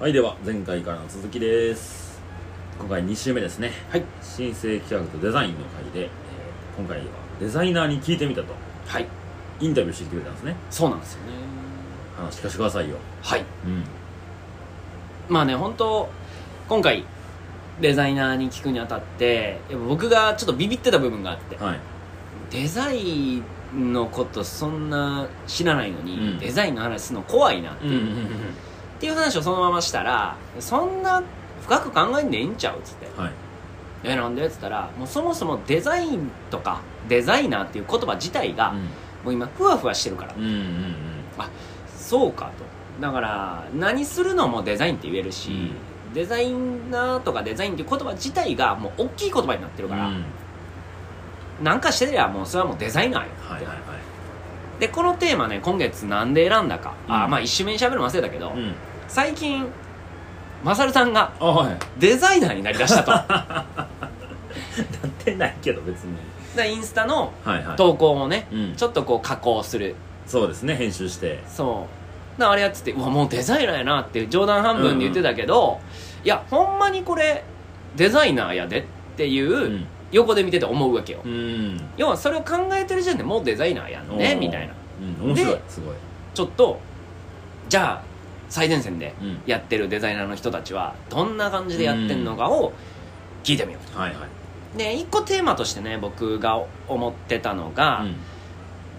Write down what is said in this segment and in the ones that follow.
はいでは前回からの続きです。今回2週目ですね。はい。新生企画とデザインの回で、えー今回はデザイナーに聞いてみたと。はい。インタビューしてきてくれたんですね。そうなんですよね。話聞かせてくださいよ。はい。うん。まあね本当今回デザイナーに聞くにあたってやっぱ僕がちょっとビビってた部分があってはい。デザインのことそんな知らないのに、うん。デザインの話するの怖いなっていう,、っていう話をそのまましたらそんな深く考えんでいいんちゃうっつって。はい「えなんで?」っつったらもうそもそもデザインとかデザイナーっていう言葉自体が、もう今ふわふわしてるから、うんうんうん。そうかと。だから何するのもデザインって言えるし、デザイナーとかデザインっていう言葉自体がもう大きい言葉になってるから、うん。なんかしてりゃもうそれはもうデザイナーよはいはいはい。でこのテーマね今月なんで選んだか、あうん。まあ一周目に喋るの忘れたけど、うん最近マサルさんがあはい。デザイナーになりだしたと。だ かなってないけど別に。らインスタのはいはい。投稿をね、うん。ちょっとこう加工する。そうですね編集して。そう。だからあれやっててうわもうデザイナーやなって冗談半分で言ってたけど、いやほんまにこれデザイナーやでっていう、うん。横で見てて思うわけよ、うん。要はそれを考えてる時点でもうデザイナーやんねおー。みたいな。うん面白いですごい。ちょっとじゃあ最前線でうん。やってるデザイナーの人たちはどんな感じでやってんのかを聞いてみよはいはい。うで一個テーマとしてね僕が思ってたのが、うん。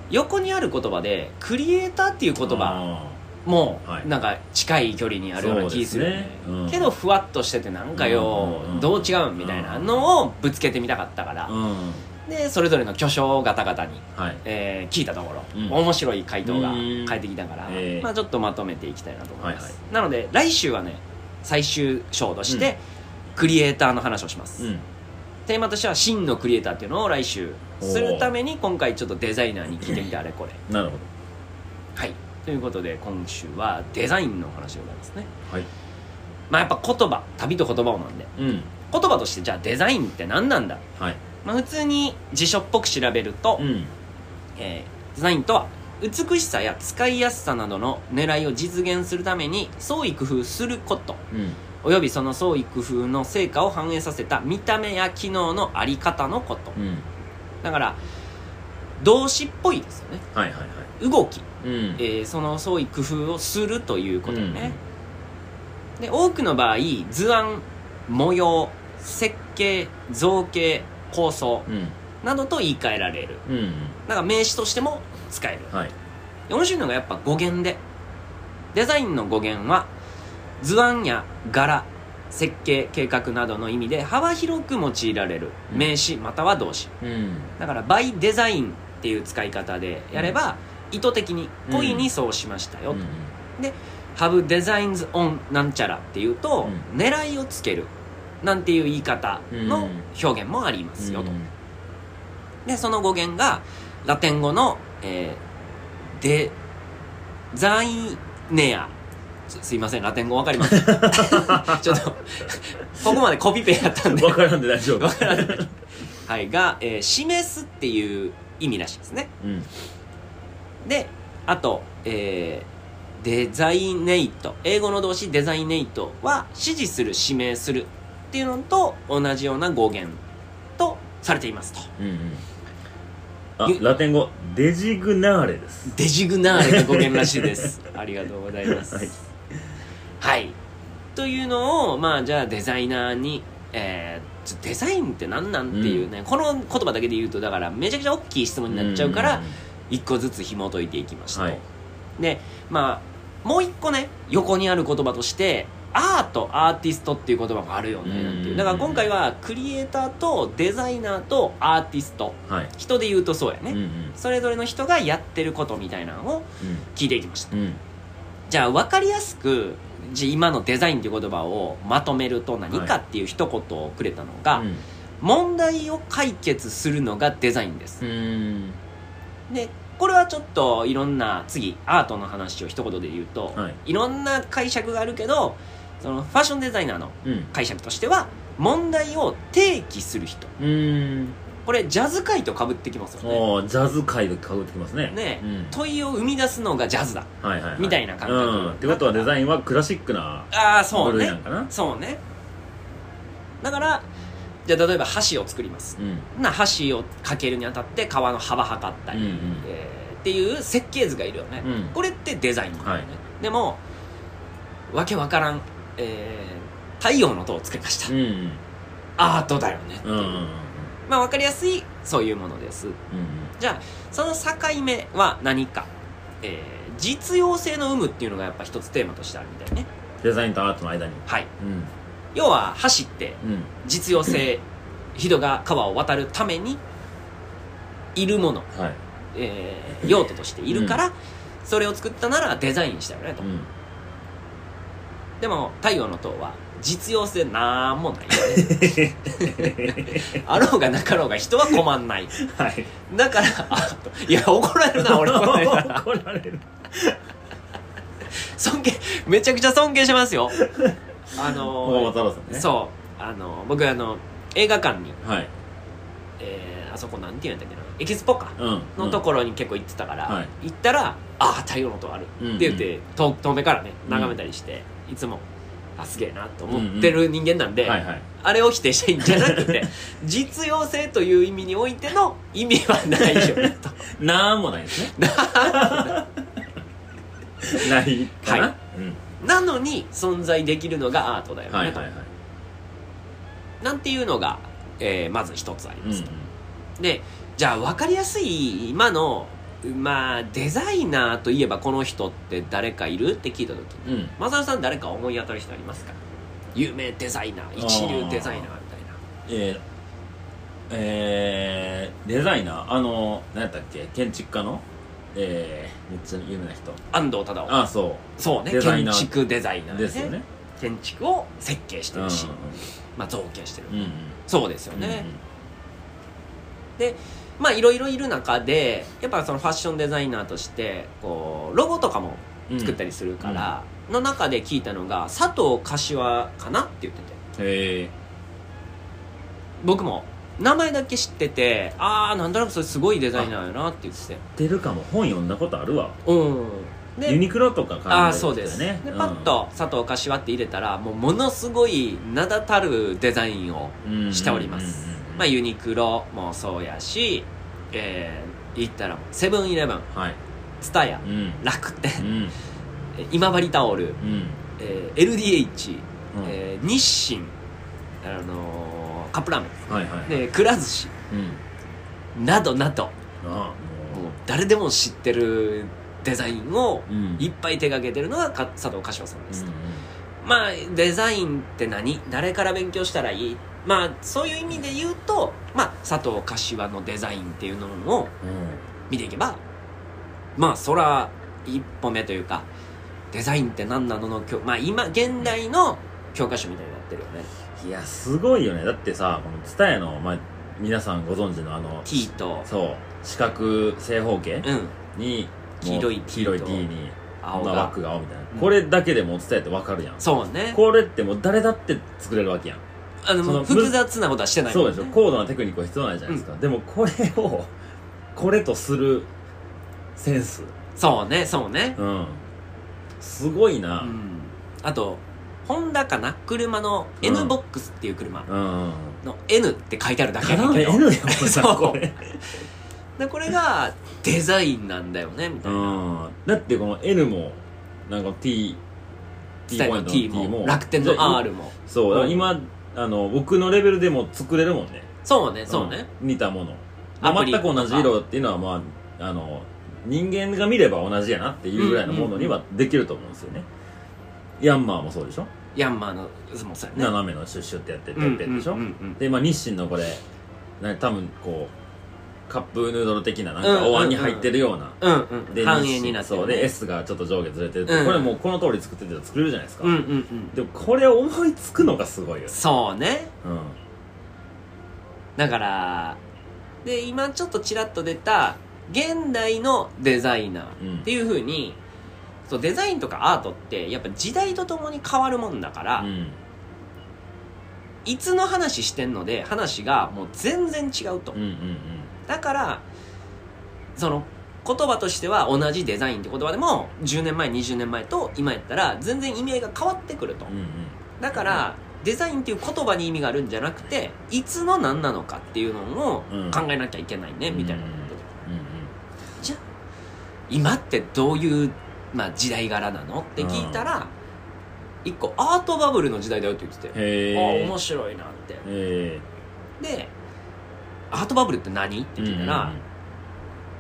横にある言葉でクリエイターっていう言葉もはい。なんか近い距離にあるような気するよねそうん。けどふわっとしててなんかようんうんうんどう違うんみたいなのをぶつけてみたかったから。うんうんでそれぞれの巨匠方々に、はい。えー聞いたところ、うん。面白い回答がうん。返ってきたから、ええ。まあ、ちょっとまとめていきたいなと思います、はいはなので来週はね最終章として、クリエイターの話をします、うん。テーマとしては真のクリエイターっていうのを来週するために今回ちょっとデザイナーに聞いてみてあれこれ。なるほど。はい。ということで今週はデザインのお話でございますね。はい。まあやっぱ言葉旅と言葉をなんで。うん。言葉としてじゃあデザインって何なんだ、はいまあ、普通に辞書っぽく調べると、うん。えーデザインとは美しさや使いやすさなどの狙いを実現するために創意工夫すること。うん。およびその創意工夫の成果を反映させた見た目や機能のあり方のこと。うん。だから動詞っぽいですよね。はいはいはい。動き、うん。えーその創意工夫をするということね、で多くの場合図案模様設計造形構想うん。などと言い換えられる。うん。だから名詞としても使える。はい。で面白いのがやっぱ語源でデザインの語源は図案や柄設計計画などの意味で幅広く用いられるうん。名詞または動詞。うん。だから by デザインっていう使い方でやれば意図的に故意にそうしましたよと、have designs on なんちゃらっていうと、う狙いをつけるなんていう言い方の表現もありますよと、でその語源がラテン語の、えーデザイネア。すすいませんラテン語わかります？ちょっとここまでコピペやったんで。わからんで大丈夫。わからないはいが、えー示すっていう意味らしいですね。うん。であと、えーデザイネイト。英語の動詞デザイネイトは指示する指名するっていうのと同じような語源とされていますと。うんうん。あゆラテン語デジグナーレです。デジグナーレが語源らしいです。ありがとうございます。はい。はい、というのをまあじゃあデザイナーにえーデザインって何なんっていうね、この言葉だけで言うとだからめちゃくちゃ大きい質問になっちゃうから、一個ずつ紐解いていきました、はい。でまあもう一個ね横にある言葉としてアートアーティストっていう言葉があるよねなんていう。だから今回はクリエイターとデザイナーとアーティスト。はい。人で言うとそうやね、うんうん。それぞれの人がやってることみたいなのを聞いていきました。うん。じゃあ分かりやすくじゃあ今のデザインっていう言葉をまとめると何かっていう一言をくれたのが、問題を解決するのがデザインです。うん。でこれはちょっといろんな次アートの話を一言で言うと、はい。いろんな解釈があるけどそのファッションデザイナーのうん。解釈としては問題を提起する人。うん。ここれジャズ界とかぶってきますよね。ジャズ界でかぶってきますね。ねうん。問いを生み出すのがジャズだ。はいはいはい。みたいな感覚。うん。ってことはデザインはクラシックなああそうね。そうね。だからじゃあ例えば箸を作ります。うん。な箸をかけるにあたって皮の幅測ったり、うんうん。えーっていう設計図がいるよね、うん。これってデザインなんだよね、はい。でもわけわからん、えー太陽の塔を作りました、うん。うんアートだよねっていう、うんうんうんまあわかりやすいそういうものです。うんじゃあその境目は何か、えー実用性の有無っていうのがやっぱ一つテーマとしてあるみたいね。デザインとアートの間に。はい。うん。要は箸ってうん。実用性人が川を渡るためにいるもの、はい。えー用途としているから、それを作ったならデザインしたよねと、うんでも太陽の塔は実用性なんもないよね。あろうがなかろうが人は困んない。はい。だからいや怒られるな俺これ怒られる。尊敬めちゃくちゃ尊敬しますよ。あ小の川太郎さんね。そう。あの僕あの映画館に、はい。えーあそこなんて言うんだっけなエキスポか。うん。のところに結構行ってたから、はい。行ったら「ああ太陽の塔ある」うんうん。って言って遠遠目からね眺めたりして、いつもあすげえなと思ってる人間なんで、はいはい。あれを否定していいんじゃなくて 実用性という意味においての意味はないよねと。なんもないですね。ないかな、はい。なのに存在できるのがアートだよね、と。はいはいはい。なんていうのが、えーまず一つありうんます、でじゃあ分かりやすい今のまあデザイナーといえばこの人って誰かいるって聞いた時にうん。マサルさん誰か思い当たる人ありますか？有名デザイナー一流デザイナーみたいな。えー、えー、デザイナー？あの何やったっけ？建築家の？えー、めっちゃ有名な人。安藤忠雄。あそそうね。デザイナー。建築デザイナーうですよね。建築を設計してうんるし、まあ造形してる、うんうんそうですようん。ね、でまあいろいろいる中でやっぱそのファッションデザイナーとしてこうロゴとかもうん作ったりするから、の中で聞いたのが佐藤柏かなって言ってて。へえ僕も名前だけ知っててああなんとなくそれすごいデザイナーやなって言ってて。出るかも。本読んだことあるわ。うん。でユニクロとか考えああそうです。ねでパッと佐藤柏って入れたらもうものすごい名だたるデザインをしております、まあ、ユニクロもそうやし、えー、言ったらセブンイレブンあはい。ツタヤうん。楽天うん。今治タオル、うん。えー LDH、うん。えー日清、あのーカップラーメン。はいはいでくら寿司。うん。などなど。ああもう。も誰でも知ってるデザインをううん。いっぱい手掛けてるのがか佐藤柏さんです、うん。まあデザインって何？誰から勉強したらいい？まあそういう意味で言うとまあ佐藤柏のデザインっていうのをうん見ていけばまあそら一歩目というかデザインって何なのの教まあ今現代の教科書みたいになってるよね。いやすごいよね。だってさこの TSUTAYA の、まあ、皆さんご存知のあの T とそう四角正方形うん。に黄色い T 黄色いと T に青が。まあ枠が青みたいな、うん。これだけでもう TSUTAYA って分かるやん。そうね。これってもう誰だって作れるわけやんあの複雑なことはしてない。そうでしょ。高度なテクニックは必要ないじゃないですか、でもこれをこれとするセンス。そうねそうね。うん。すごいな。うん。あとホンダかな？車のうん。N ボックスっていう車。うん、の N って書いてあるだけただけど。N やもんなそう。これ。でこれがデザインなんだよねみたいな。うん。だってこの N もなんか T スタイルの T も T 楽天の R も。そう。今あの僕のレベルでも作れるもんね。そうねそうね。うん似たもの。アプリ全く同じ色っていうのはまああの人間が見れば同じやなっていうぐらいのものにはできると思うんですよね、ヤンマーもそうでしょ、ヤンマーのもそうやね。斜めのシュッシュってやってうんてってでしょ、うんうんうん。でまあ日清のこれな多分こうカップヌードル的ななんうんうんうん。かお椀に入ってるような、うんうん。で半円になってるね。そう。で S がちょっと上下ずれてるうん。これもうこの通り作ってたら作れるじゃないですか、うんうんうん。でもこれを思いつくのがすごいよね。そうね。うん。だからで今ちょっとちらっと出た現代のデザイナーっていうふうに、そうデザインとかアートってやっぱ時代とともに変わるもんだから、うん。いつの話してんので話がもう全然違うと。うんうんうんだからその言葉としては同じデザインって言葉でも10年前20年前と今やったら全然意味合いが変わってくると。うんうん。だからデザインっていう言葉に意味があるんじゃなくていつの何なのかっていうのをうん。考えなきゃいけないねみたいな。ことうんうん。じゃあ今ってどういう、まあ、時代柄なの？って聞いたら一個アートバブルの時代だよって言ってて。ああ面白いなって。えでアートバブルって何？ってえ聞いたら、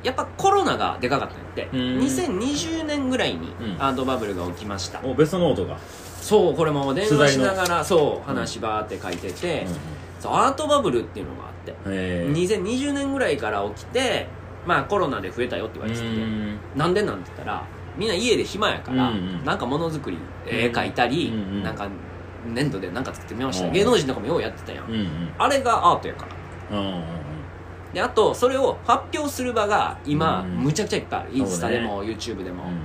やっぱコロナがでかかったんやって、うん。2020年ぐらいにうん。アートバブルが起きました、おベストノートが。そうこれも電話しながらそううん話バーって書いてて、うんアートバブルっていうのがあって、へえ。2020年ぐらいから起きてまあコロナで増えたよって言われてて、うんなんでなんて言ったらみんな家で暇やから、うんうんなんかものづくり絵描いたり、うんうん。なんか粘土でなんか作ってみました、うん。芸能人とかもようやってたやん、うんうん。あれがアートやから。うんうんであとそれを発表する場が今、うん。むちゃくちゃいっぱいある。インスタでも、YouTube でも、うん。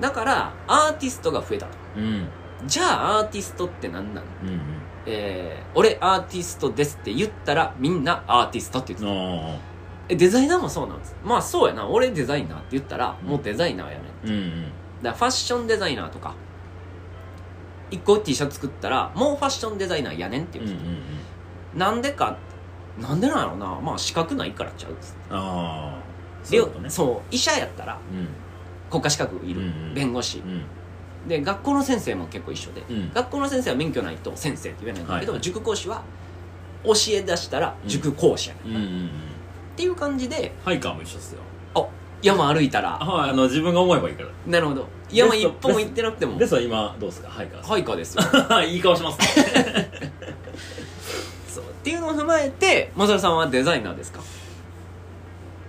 だからアーティストが増えたと。うん。じゃあアーティストって何なの？うんうん。えー、俺アーティストですって言ったらみんなアーティストって言ってたえデザイナーもそうなんです。まあそうやな。俺デザイナーって言ったらうん。もうデザイナーやねうんうん。だからファッションデザイナーとか。一個 T シャツ作ったらもうファッションデザイナーやねんってう。んうん言ってうん。た、なんでかなんでなんやろうな。まあ資格ないからちゃうっつって。ああ。そううことね。そう医者やったらうん。国家資格いる、うんうん。弁護士。うん。で学校の先生も結構一緒で、うん。学校の先生は免許ないと先生って言えないんだけど、はい塾講師は教え出したら塾講師やね、うんうんうん。ていう感じでハイカーも一緒っすよ。山歩いたら。はいあの自分が思えばいいから。なるほど。山一本も行ってなくても。ですは今どうっすか？ハイカーはいか？ですよ。いい顔しますねっていうのを踏まえてマサルさんはデザイナーですか？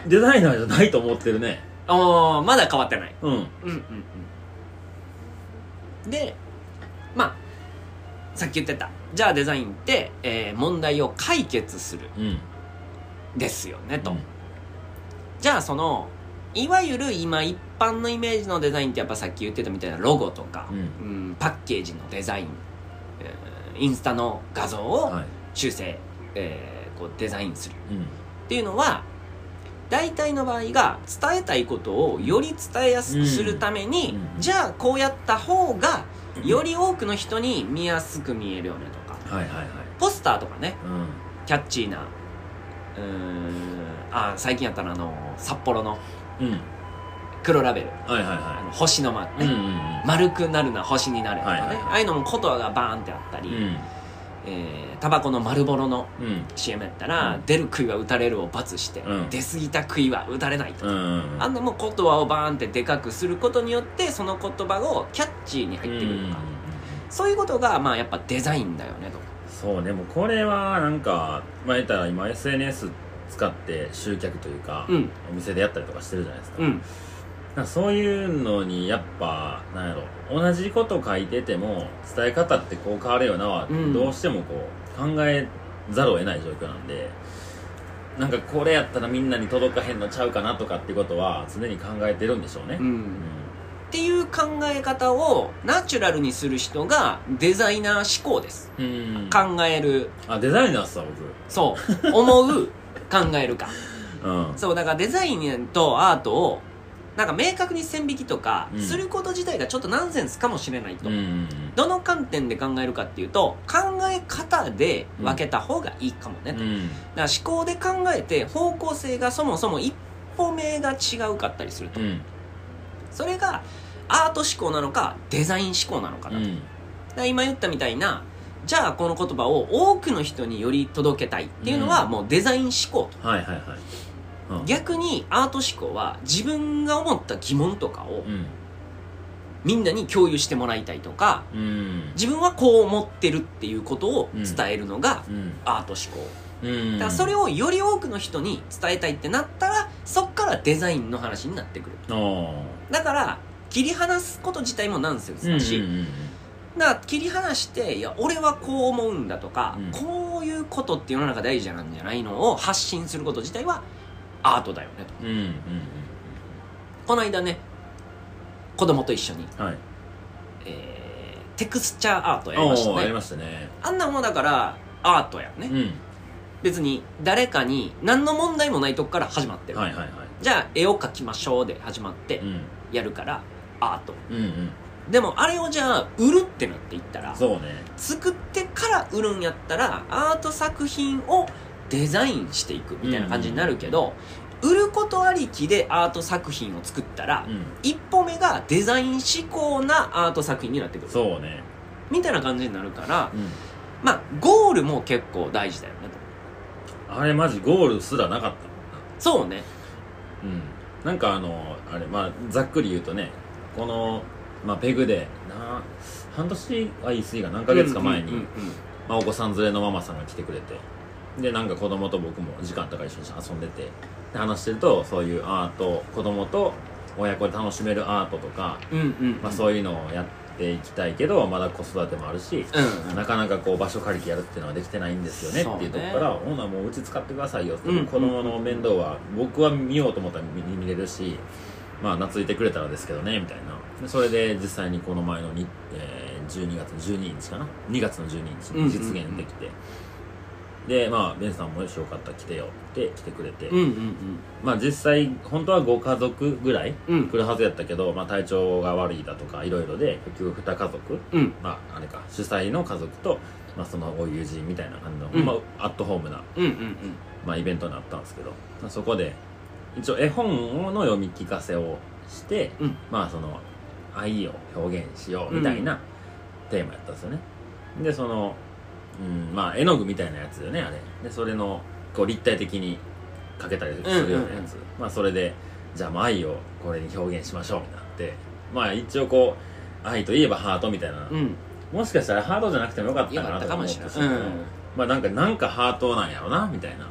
デザイナーじゃないと思ってるね。ああまだ変わってない。うん。うんうんうん。でまあさっき言ってたじゃあデザインって、えー問題を解決するうん。ですよねと、うん。じゃあそのいわゆる今一般のイメージのデザインってやっぱさっき言ってたみたいなロゴとか、うん。うんパッケージのデザイン、えーインスタの画像をはい。修正、えーこうデザインする。うん。っていうのは大体の場合が伝えたいことをより伝えやすくするために、うん。じゃあこうやった方がより多くの人に見やすく見えるよねとか。はいはいはい。ポスターとかね。うん。キャッチーなうーんあ最近やったらあの札幌のうん。黒ラベル。はいはいあはの星の丸ね、いうんうん。丸くなるな星になるとかね、はいはいはい。ああいうのも言葉がバーンってあったり、うんえータバコの丸ボロのうん、CM やったら、うん。出る杭は打たれるを罰して、うん。出過ぎた杭は打たれないと。か、うん、あん。なもう言葉をバーンってでかくすることによってその言葉をキャッチーに入ってくるとか、そういうことがまあやっぱデザインだよねと。そうでもこれはなんかまあ言ったら今 SNS 使って集客というか、うん。お店でやったりとかしてるじゃないですかそういうのにやっぱなんやろ同じこと書いてても伝え方ってこう変わるよなは、うん。どうしてもこう考えざるを得ない状況なんでなんかこれやったらみんなに届かへんのちゃうかなとかっていうことは常に考えてるんでしょうね、ううん。んっていう考え方をナチュラルにする人がデザイナー思考です。うん。考える。あデザイナーっすわそう。思う考えるか。僕 うん。そうだからデザインとアートをなんか明確に線引きとかうん。すること自体がちょっとナンセンスかもしれないと、うんどの観点で考えるかっていうと考え方で分けた方がいいかもね。と、うん。だから思考で考えて方向性がそもそも一歩目が違うかったりすると、うん。それがアート思考なのかデザイン思考なのかな。と、今言ったみたいなじゃあこの言葉を多くの人により届けたいっていうのはうん。もうデザイン思考と。はいはいはいうん。逆にアート思考は自分が思った疑問とかをうん。みんなに共有してもらいたいとかうん。自分はこう思ってるっていうことを伝えるのがうん。アート思考。うん。だからそれをより多くの人に伝えたいってなったらそっからデザインの話になってくるあー。だから切り離すこと自体もナンセンスうんだし、うんうん。だから切り離していや俺はこう思うんだとか、うん。こういうことって世の中大事なんじゃないのを発信すること自体はアートだよねと。うんうんこの間ね子供と一緒に、うんはい。えーテクスチャーアートやりましたおーやりねましたね。あんなもんだからアートやね、うん。別に誰かに何の問題もないとこから始まってる、はいはいはい。じゃあ絵を描きましょうで始まってうん。やるからアート。うんうん。でもあれをじゃあ売るってなっていったらそうね。作ってから売るんやったらアート作品をデザインしていくみたいな感じになるけど、売ることありきでアート作品を作ったら、うん。一歩目がデザイン志向なアート作品になってくる。そうね。みたいな感じになるからうん。まあゴールも結構大事だよねと。あれマジゴールすらなかった。そうね。うん。なんかあのあれまあざっくり言うとねこの、まあ、ペグでな半年は言い過ぎが何ヶ月か前に、まあ、お子さん連れのママさんが来てくれてでなんか子供と僕も時間とか一緒に遊んでてで話してるとそういうアート子供と親子で楽しめるアートとか、うんうんまあ、そういうのをやっていきたいけどまだ子育てもあるし、うんうん。なかなかこう場所借りてやるっていうのはできてないんですよねっていうとこから「ほなもううち使ってくださいよ」って、うん子供の面倒は僕は見ようと思ったら見見れるしまあ懐いてくれたらですけどねみたいな。でそれで実際にこの前のに、えー12月の12日かな？2月の12日に実現できて、でまあベンさんもよしよかったら来てよって来てくれて、うんうんまあ実際本当はご家族ぐらいうん。来るはずやったけど、まあ、体調が悪いだとかいろいろで結局2家族うん。まああれか主催の家族と、まあ、そのご友人みたいな感じの、うん。まあ、アットホームな、うんうんうん。まあ、イベントになったんですけど、まあ、そこで一応絵本の読み聞かせをして、うん。まあその愛を表現しようみたいなテーマやったんですよね。でその、うん、まあ絵の具みたいなやつよねあれ。でそれのこう立体的に描けたりするようなやつ、まあそれでじゃあもう愛をこれに表現しましょうみたいになって。まあ一応こう愛といえばハートみたいな、うん。もしかしたらハートじゃなくてもよかったかなとか思ったしうん。まあなんかなんかハートなんやろなみたいな。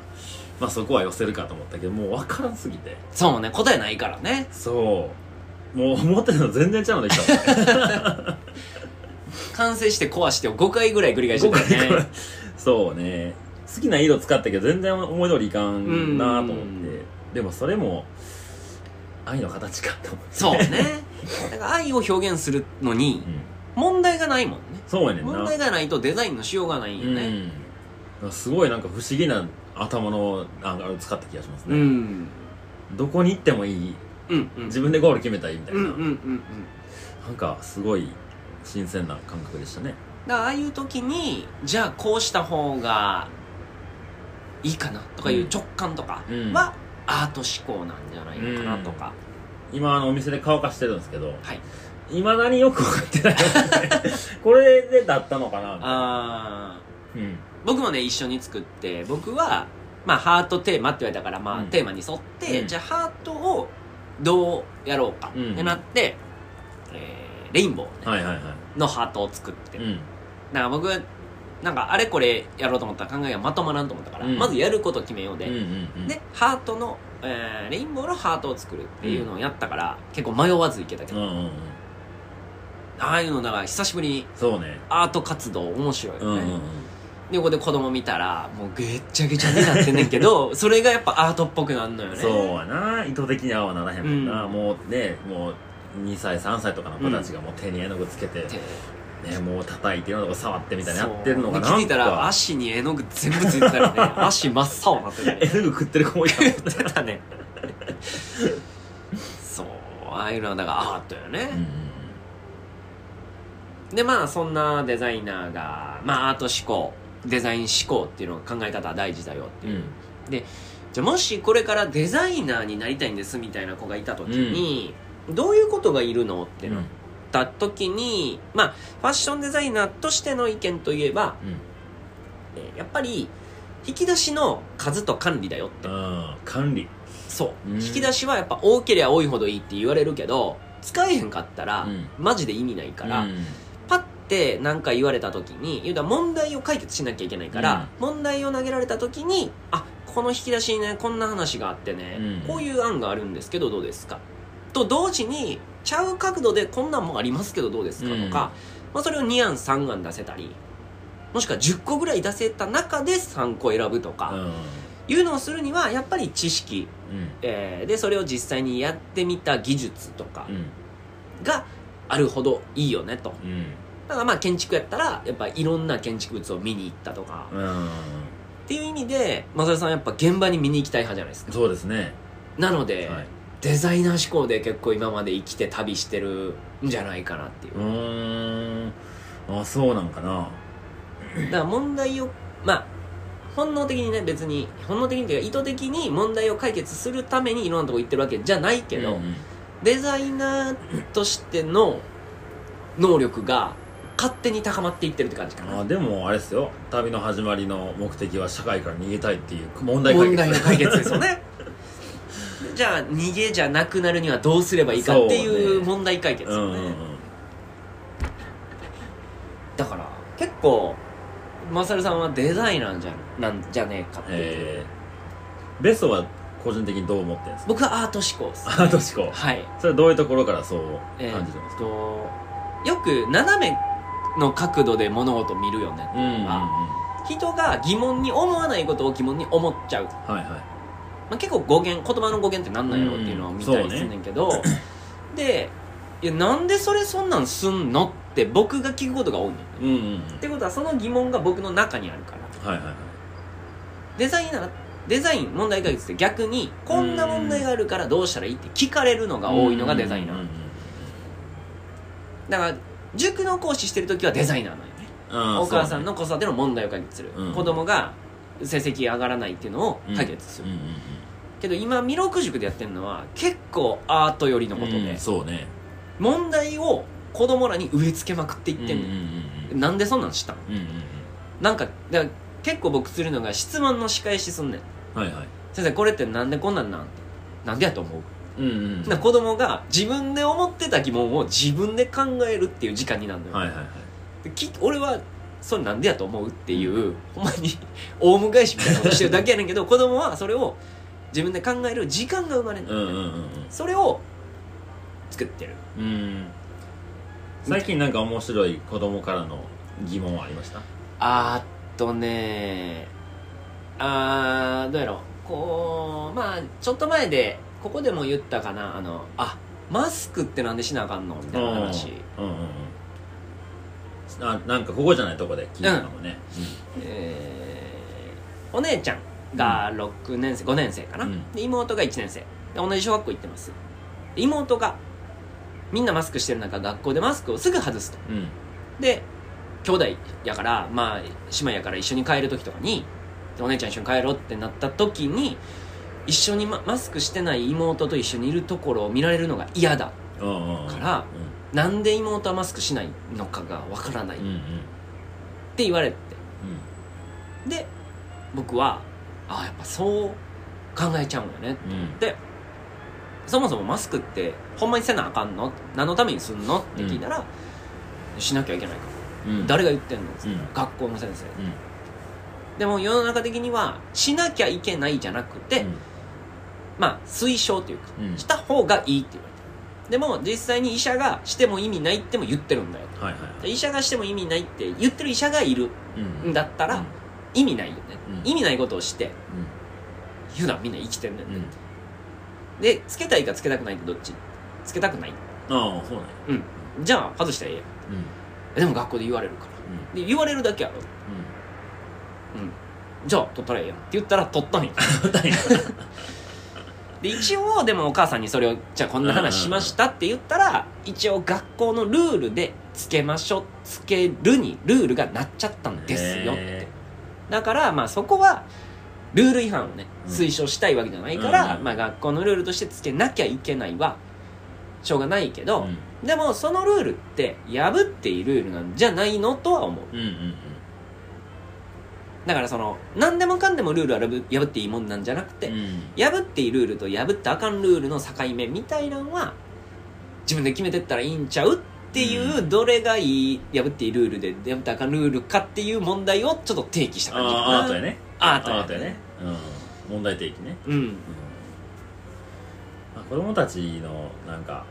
まあそこは寄せるかと思ったけどもう分からんすぎて。そうね答えないからね。そう。もう思ってたの全然ちゃうのできた完成して壊してを5回ぐらい繰り返してたよね。そうね。好きな色使ったけど全然思い通りいかんなと思って。うん。でもそれも愛の形かと思って。そうね。だから愛を表現するのにうん。問題がないもんね。そうやねんな。問題がないとデザインのしようがないんよね。うんすごいなんか不思議な頭のああれを使った気がしますうね、ん。どこに行ってもいい。うんうん。自分でゴール決めたらいいみたいな、うんうんうんうん。なんかすごい新鮮な感覚でしたね。だからああいう時にじゃあこうした方がいいかなとかいう直感とかうん。はアート思考なんじゃないのかなとか、今あのお店で乾かしてるんですけどはい。いまだによく分かってない。これでだったのかなあー。うん。僕もね一緒に作って僕はまあハートテーマって言われたからまあ、うん。テーマに沿って、うん。じゃあハートをどうやろうかうんってなって、えーレインボーはいはいはい。のハートを作って、うん。だから僕なんかあれこれやろうと思ったら考えがまとまらんと思ったから、うん。まずやることを決めようで、うんうんうん。でハートの、えーレインボーのハートを作るっていうのをやったから、結構迷わずいけたけど、うんうんうん。ああいうのだから久しぶりにそうね。アート活動面白いよね、うんうんうん。でここで子供見たらもうぐっちゃぐちゃになってんねんけど それがやっぱアートっぽくなんのよね。そうやな。意図的にははならへんもんな、うん。もうねもう2歳3歳とかの子たちがもう手に絵の具つけて、ね、もう叩いていろんなとこ触ってみたいなやってるのがな気づいたらか。足に絵の具全部ついてたらね足真っ青になってて絵の具食ってる子もいたもってたね。そうああいうのはだからアートよね、うんでまあそんなデザイナーがまあアート思考デザイン思考っていうの考え方は大事だよってう。ん。いう、でじゃあもしこれからデザイナーになりたいんですみたいな子がいた時に、どういうことがいるのってうん。なった時に、まあファッションデザイナーとしての意見といえば、えーやっぱり引き出しの数と管理だよって。管理。そう、うん。引き出しはやっぱ多ければ多いほどいいって言われるけど使えへんかったら、うん。マジで意味ないから、うん。パッて何か言われた時に言うたら問題を解決しなきゃいけないから、問題を投げられた時にあこの引き出しにねこんな話があってね、うん。こういう案があるんですけどどうですか？と同時にちゃう角度でこんなんもありますけどどうですかとか、まあ、それを2案3案出せたりもしくは10個ぐらい出せた中で3個選ぶとか、うん。いうのをするにはやっぱり知識、うん。えーでそれを実際にやってみた技術とかうん。があるほどいいよねと。うん。だからまあ建築やったらやっぱいろんな建築物を見に行ったとかうん。っていう意味でマサルさんはやっぱ現場に見に行きたい派じゃないですか。そうですね。なので、はいデザイナー志向で結構今まで生きて旅してるんじゃないかなっていう。うーん。あそうなんかな。だから問題をまあ本能的にね別に本能的にというか意図的に問題を解決するためにいろんなとこ行ってるわけじゃないけど、うんうん。デザイナーとしての能力が勝手に高まっていってるって感じかな。あでもあれですよ。旅の始まりの目的は社会から逃げたいっていう問題解決。問題の解決ですよね じゃあ逃げじゃなくなるにはどうすればいいかっていそうねう問題解決ですよねうんうんうんだから結構マサルさんはデザイナーじゃなんじゃねえかっていう、えー、ベストは個人的にどう思ってるんですか僕はアート思考です、アート思考。はい。それはどういうところからそうえー感じてますか、っとよく斜めの角度で物事を見るよねうんうんうん。あ人が疑問に思わないことを疑問に思っちゃう、はいはいまあ、結構語源言葉の語源って何なんやろっていうのを見たりするねんけど、でいやなんでそれそんなんすんのって僕が聞くことが多いのようんうんうん。ってことはその疑問が僕の中にあるから。はいはいはい。デザイナーデザイン問題解決って逆にこんな問題があるからどうしたらいいって聞かれるのが多いのがデザイナーうんうん。うんだから塾の講師してる時はデザイナーなんよね。お母さんの子育ての問題を解決する、うん。子供が成績上がらないっていうのを解決する、ねうんうんけど今弥勒塾でやってるのは結構アート寄りのうんことで、うんそうね。問題を子供らに植え付けまくっていってんの、なんでそんなんしたの？うんうんなんかだから結構僕するのが質問の仕返しすんねん。うんはいはい。先生これってなんでこんなんなん？てなんでやと思う？うんうんな子供が自分で思ってた疑問を自分で考えるっていう時間になるのよ、はいはいはい。でき俺はそれなんでやと思うっていう、ほんまに オウム返しみたいなことしてるだけやねんけど子供はそれを自分で考える時間が生まれるの、うんうんうんそれを作ってる。うん。うん最近なんか面白い子供からの疑問はありました？あーっとねあーどうやろう。こうまあちょっと前でここでも言ったかな。あのあマスクってなんでしなあかんの？みたいな話。うんうんうん。あなんかここじゃない？とこで聞いたかもね。えーお姉ちゃんが6年生5年生かな、うん。で妹が1年生。で同じ小学校行ってます。で妹がみんなマスクしてる中学校でマスクをすぐ外すと。うん。うんで兄弟やからまあ姉妹やから一緒に帰る時とかにでお姉ちゃん一緒に帰ろうってなった時に一緒にママスクしてない妹と一緒にいるところを見られるのが嫌だ。うんうんうんからなんで妹はマスクしないのかがわからないっうんうん。うん。て言われてで僕はああやっぱそう考えちゃうんよね。うん。でそもそもマスクってほんまにせなあかんの？何のためにすんの？って聞いたら、しなきゃいけないか。ら、うん。誰が言ってんの？って、うん。学校の先生。うん。でも世の中的にはしなきゃいけないじゃなくて、まあ推奨というか、うん。した方がいいって言われてでも実際に医者がしても意味ないっても言ってるんだよはいはいで医者がしても意味ないって言ってる医者がいるうんんだったら、うん意味ないよね、うん。意味ないことをして。普段みんな生きてんねんね、うん。でつけたいかつけたくないってどっち？つけたくない。ああそうね。うん。じゃあ外したらええやん。うん。えでも学校で言われるから。うん。で言われるだけやろ。うん。じゃあ取ったらええやんって言ったら取ったんや。で一応でもお母さんにそれをじゃあこんな話しましたって言ったら一応学校のルールでつけましょう。つけるにルールがなっちゃったんですよって。へだからまあそこはルール違反をねうん。推奨したいわけじゃないから、うん。まあ学校のルールとしてつけなきゃいけないはしょうがないけど、うん。でもそのルールって破っているルールなんじゃないのとは思う。うんうんだからその何でもかんでもルールは破破っていいもんなんじゃなくて、うん。うん破っていいルールと破ってあかんルールの境目みたいなのは自分で決めてったらいいんちゃうっていう、うどれがいい？破っていいルールで破ってあかんルールかっていう問題をちょっと提起した感じかな。ああアートやね。アートアートやね。うん。問題提起ね。うん。うん。まあ子供たちのなんか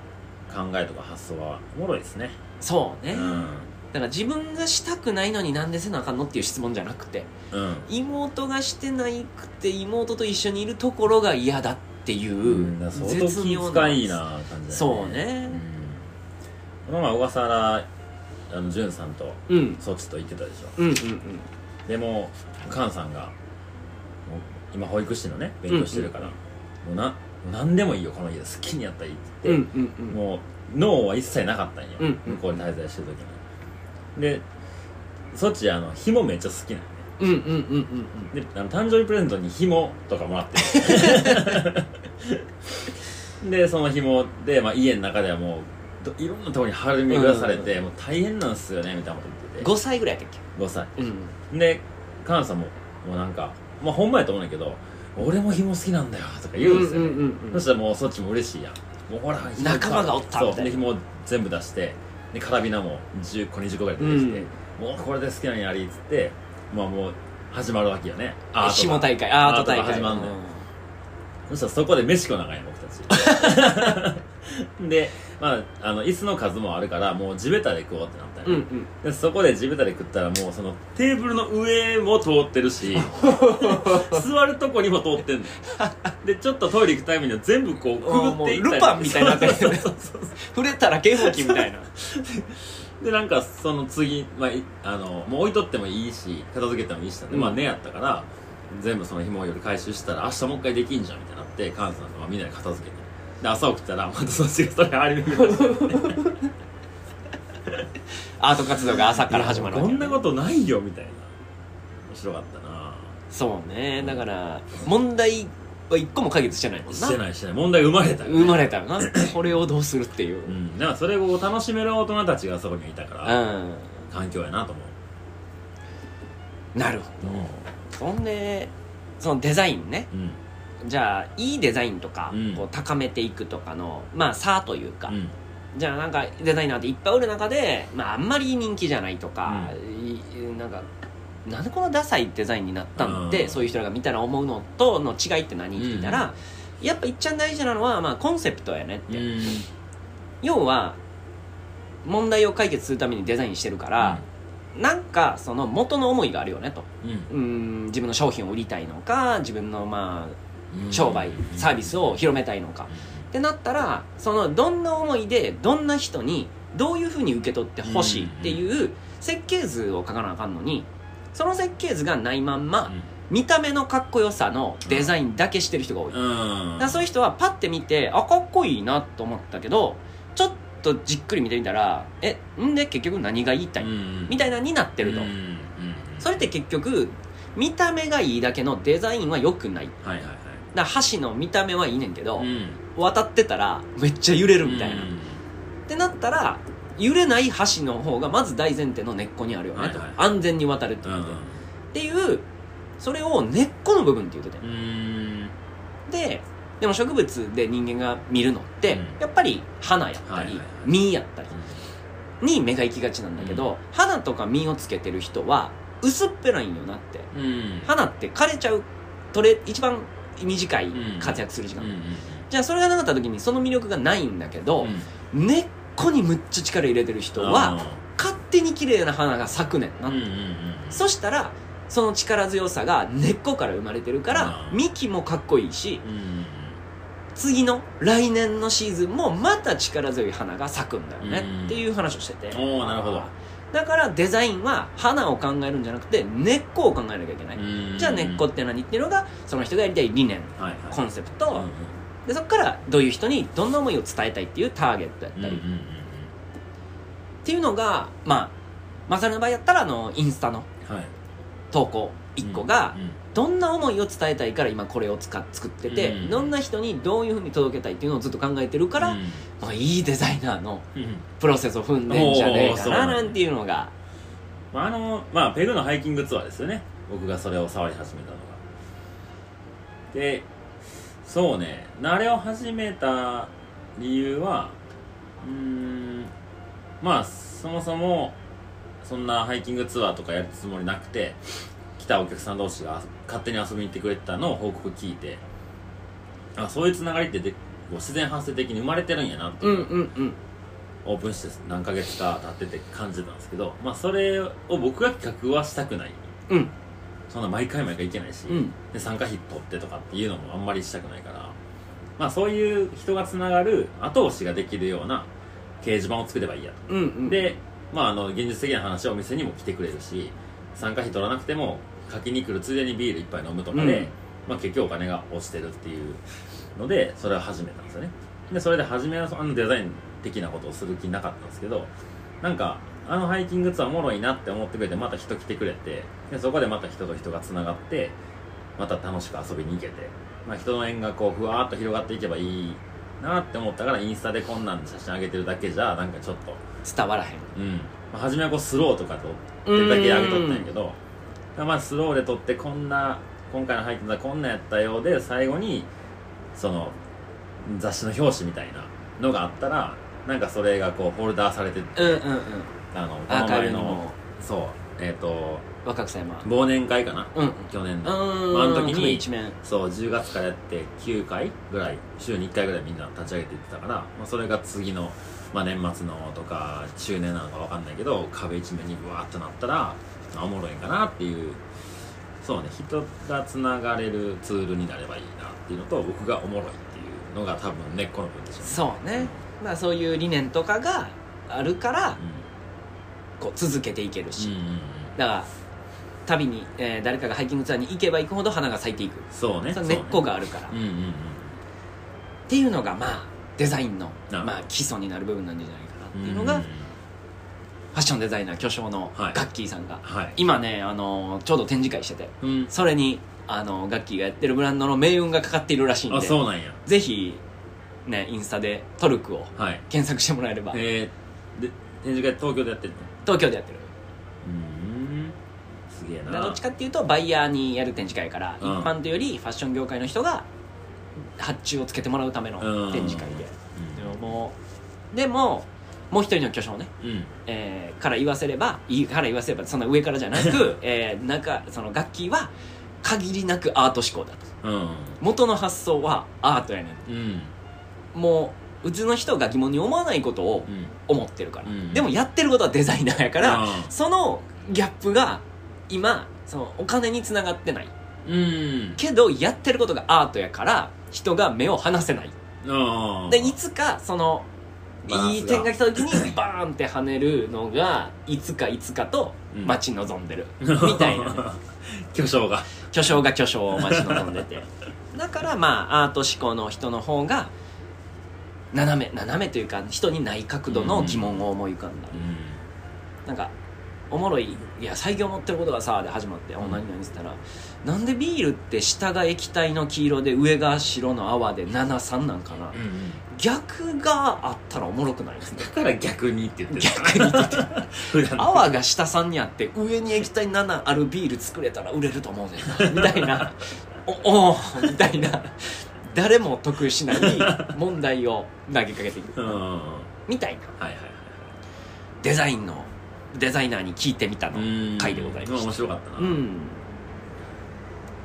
考えとか発想はおもろいですね。そうね、うん。だから自分がしたくないのになんでせなあかんのっていう質問じゃなくてうん。妹がしてないくて妹と一緒にいるところが嫌だっていう、うん、だから相当気遣いな感じね。そうねうん、この前小笠原あの潤さんとうん。そっちと行ってたでしょ。うんうんでも菅さんがもう今保育士のね勉強してるから、もうな何でもいいよこの家で好きにやったらいいってうん言って、うんうんもう脳は一切なかったんよ、うんうん。向こうに滞在してる時に。でそっちあの紐めっちゃ好きなんよね。うんうんうんうんであの誕生日プレゼントに紐とかもらってる。でその紐で、まあ、家の中ではもうどいろんなところに張り巡らされて、もう大変なんすよねみたいなこと言ってて。5歳ぐらいやったっ5歳。けうん。で菅さんももうなんかまあほんまやと思うんだけど俺も紐好きなんだよとか言うんですよね、うんうんそしたらもうそっちも嬉しいやん。もうほら仲間がおったみたいな。そうで紐全部出してでカラビナも10個20個ぐらい出てきて、もうこれで好きなんやりっつってまあもう始まるわけよね。アート大会。アート大会。始まんのよ。そしたらそこで飯食わなあかんやん僕たち。でまああの椅子の数もあるからもう地べたで食おうってなったよね、うんうん。でそこで地べたで食ったらもうそのテーブルの上も通ってるし 座るとこにも通ってんの。でちょっとトイレ行くタイムには全部こうくぐっていったルパンみたいになってるそうそうそうそう触れたら警報器みたいな。でなんかその次、まあ、いあのもう置いとってもいいし片付けてもいいしで、うん。まあ寝やったから全部その紐を夜回収したら明日もう一回できんじゃんみたいになって菅さんとまあみんなで片付けてで朝起きたらまたそっちがそれあり巡らしてアート活動が朝から始まるわけこんなことないよみたいな。面白かったな。そうね。だから問題は一個も解決してないもんな。してないしてない。問題生まれたよ、ね、生まれたよな。これをどうするっていう。ううん。んだからそれを楽しめる大人たちがそこにいたから、ん。環境やなと思う。なるほど。そんでそのデザインね。うんじゃあいいデザインとかうん。こう高めていくとかのまあ差というか、うん。じゃあなんかデザイナーっていっぱいおる中で、まあ、あんまり人気じゃないとか、いなんかなんでこのダサいデザインになったんって、うん。そういう人が見たら思うのとの違いって何って言ったら、やっぱいっちゃん大事なのは、まあ、コンセプトやねって、うん。要は問題を解決するためにデザインしてるから、なんかその元の思いがあるよねと。うん。うん自分の商品を売りたいのか自分のまうんあ商売サービスを広めたいのか。ってなったらそのどんな思いでどんな人にどういうふうに受け取ってほしいっていう設計図を書かなあかんのにその設計図がないまんま見た目のかっこよさのデザインだけしてる人が多い、そういう人はパッて見てあかっこいいなと思ったけどちょっとじっくり見てみたらえんで結局何が言いたい、うんみたいなになってると、それって結局見た目がいいだけのデザインは良くない。はいはいはいだから箸の見た目はいいねんけど、うん。渡ってたらめっちゃ揺れるみたいな、うん。ってなったら揺れない箸の方がまず大前提の根っこにあるよねと、はいはい。安全に渡るってうん言って、いうそれを根っこの部分って言ってて、うん。ででも植物で人間が見るのって、うん。やっぱり花やったり、はいはいはい。実やったりに目が行きがちなんだけど、花とか実をつけてる人は薄っぺらいんよなって。うん。花って枯れちゃう取れ一番短い活躍する時間、うんうんじゃあそれがなかった時にその魅力がないんだけど、うん。根っこにむっちゃ力入れてる人は勝手に綺麗な花が咲くねんな、うんうんうんそしたらその力強さが根っこから生まれてるからうん幹もかっこいいしうんうん次の来年のシーズンもまた力強い花が咲くんだよねうんっていう話をしてて。おーなるほどだからデザインは花を考えるんじゃなくて根っこを考えなきゃいけない、うん。じゃあ根っこって何？っていうのがその人がやりたい理念はいはい。コンセプト、うんうんでそこからどういう人にどんな思いを伝えたいっていうターゲットやったり、うんうんうんっていうのがまあマサルの場合やったらあのインスタのはい。投稿1個がうんどんな思いを伝えたいから今これを使っ作ってて、うんどんな人にどういうふうに届けたいっていうのをずっと考えてるから、うん。まあ、いいデザイナーのうんプロセスを踏んでんじゃねえかなななんていうのが。まああのまあペグのハイキングツアーですよね。僕がそれを触り始めたのが。でそうね。あれを始めた理由はうーんまあそもそもそんなハイキングツアーとかやるつもりなくて来たお客さん同士が勝手に遊びに行ってくれてたのを報告聞いてあそういうつながりってで自然発生的に生まれてるんやなってういうのをんうんうん。オープンして何ヶ月か経ってて感じてたんですけど、まあ、それを僕が企画はしたくない。うん。そんな毎回毎回いけないし、うん。で参加費取ってとかっていうのもあんまりしたくないから、まあ、そういう人がつながる後押しができるような掲示板を作ればいいやと。うんうん。でまああの現実的な話はお店にも来てくれるし参加費取らなくても書きに来るついでにビール一杯飲むとかで、うん。まあ、結局お金が落ちてるっていうのでそれを始めたんですよね。でそれで初めはあのデザイン的なことをする気なかったんですけどなんかあのハイキングツアーおもろいなって思ってくれてまた人来てくれてでそこでまた人と人がつながってまた楽しく遊びに行けて、まあ、人の縁がこうふわーっと広がっていけばいいなって思ったからインスタでこんなん写真上げてるだけじゃなんかちょっと伝わらへん。うん、まあ、初めはこうスローとか撮ってるだけ上げとったんやけどまあスローで撮ってこんな今回のハイキングはこんなんやったようで最後にその雑誌の表紙みたいなのがあったらなんかそれがこうホルダーされてて、うんうんうん。あのこの前のそうえっ、と若草山。忘年会かな？うん。去年うの、ああの時にそう10月からやって9回ぐらい週に1回ぐらいみんな立ち上げていってたから、まあ、それが次の、まあ、年末のとか中年なのか分かんないけど壁一面にブワーっとなったら、まあ、おもろいんかなっていう。そうね人がつながれるツールになればいいなっていうのと僕がおもろいっていうのが多分根っこの部分でしょうね。そうね。まあそういう理念とかがあるからこう続けていけるし、うん、うんうん。うんだから旅に、えー誰かがハイキングツアーに行けば行くほど花が咲いていく。そうね。根っこががあるから、っうんうんうん。ていうのがまあデザインの、まあ、基礎になる部分なんじゃないかなっていうのが、うんうんファッションデザイナー巨匠のはい。ガッキーさんが、はい。今ね、あのーちょうど展示会してて。うん。それに、あのーガッキーがやってるブランドの命運がかかっているらしいんあでそうなんや。ぜひねインスタでトルクをはい。検索してもらえれば。えー、で展示会東京でやってるの？東京でやってる。うん。すげえな。どっちかっていうとバイヤーにやる展示会やから、うん。一般というよりファッション業界の人が発注をつけてもらうためのうん。展示会で、うん。でもでももう一人の巨匠ね、うん。えーから言わせればいいから言わせればそんな上からじゃなく、えー、なんかその楽器は限りなくアート思考だと。うん。元の発想はアートやねうん。んもううちの人が疑問に思わないことをうん。思ってるから、うん。でもやってることはデザイナーやから、うん。そのギャップが今そのお金につながってない。うん。けどやってることがアートやから人が目を離せない。あでいつかそのいい点が来た時にバーンって跳ねるのがいつかいつかと待ち望んでる、みたいな。ね巨匠が。巨匠が巨匠を待ち望んでて。だからまあアート思考の人の方が斜め斜めというか人にない角度の疑問を思い浮かんだ、うん。なんかおもろい「いや最強持ってることがさ」で始まって「お何々」っつったら「なんでビールって下が液体の黄色で上が白の泡で73なんかな」うんうん逆があったらおもろくないですね。だから逆にって言ってる。逆に言って 普段泡が下3にあって上に液体7あるビール作れたら売れると思うねんな。みたいな。おおーみたいな。誰も得しない問題を投げかけていくみたいな。はいはいデザインのデザイナーに聞いてみたのうん。回でございました。面白かったな。うん。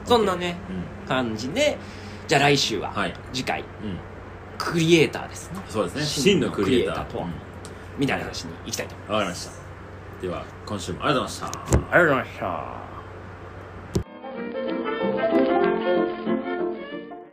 そんなねうん。感じでじゃあ来週は、はい。次回。うんクリエイターですね。そうですね。真のクリエイター。とは、みたいな話に行きたいと思いわかりました。では今週もありがとうございました。ますありがとうございました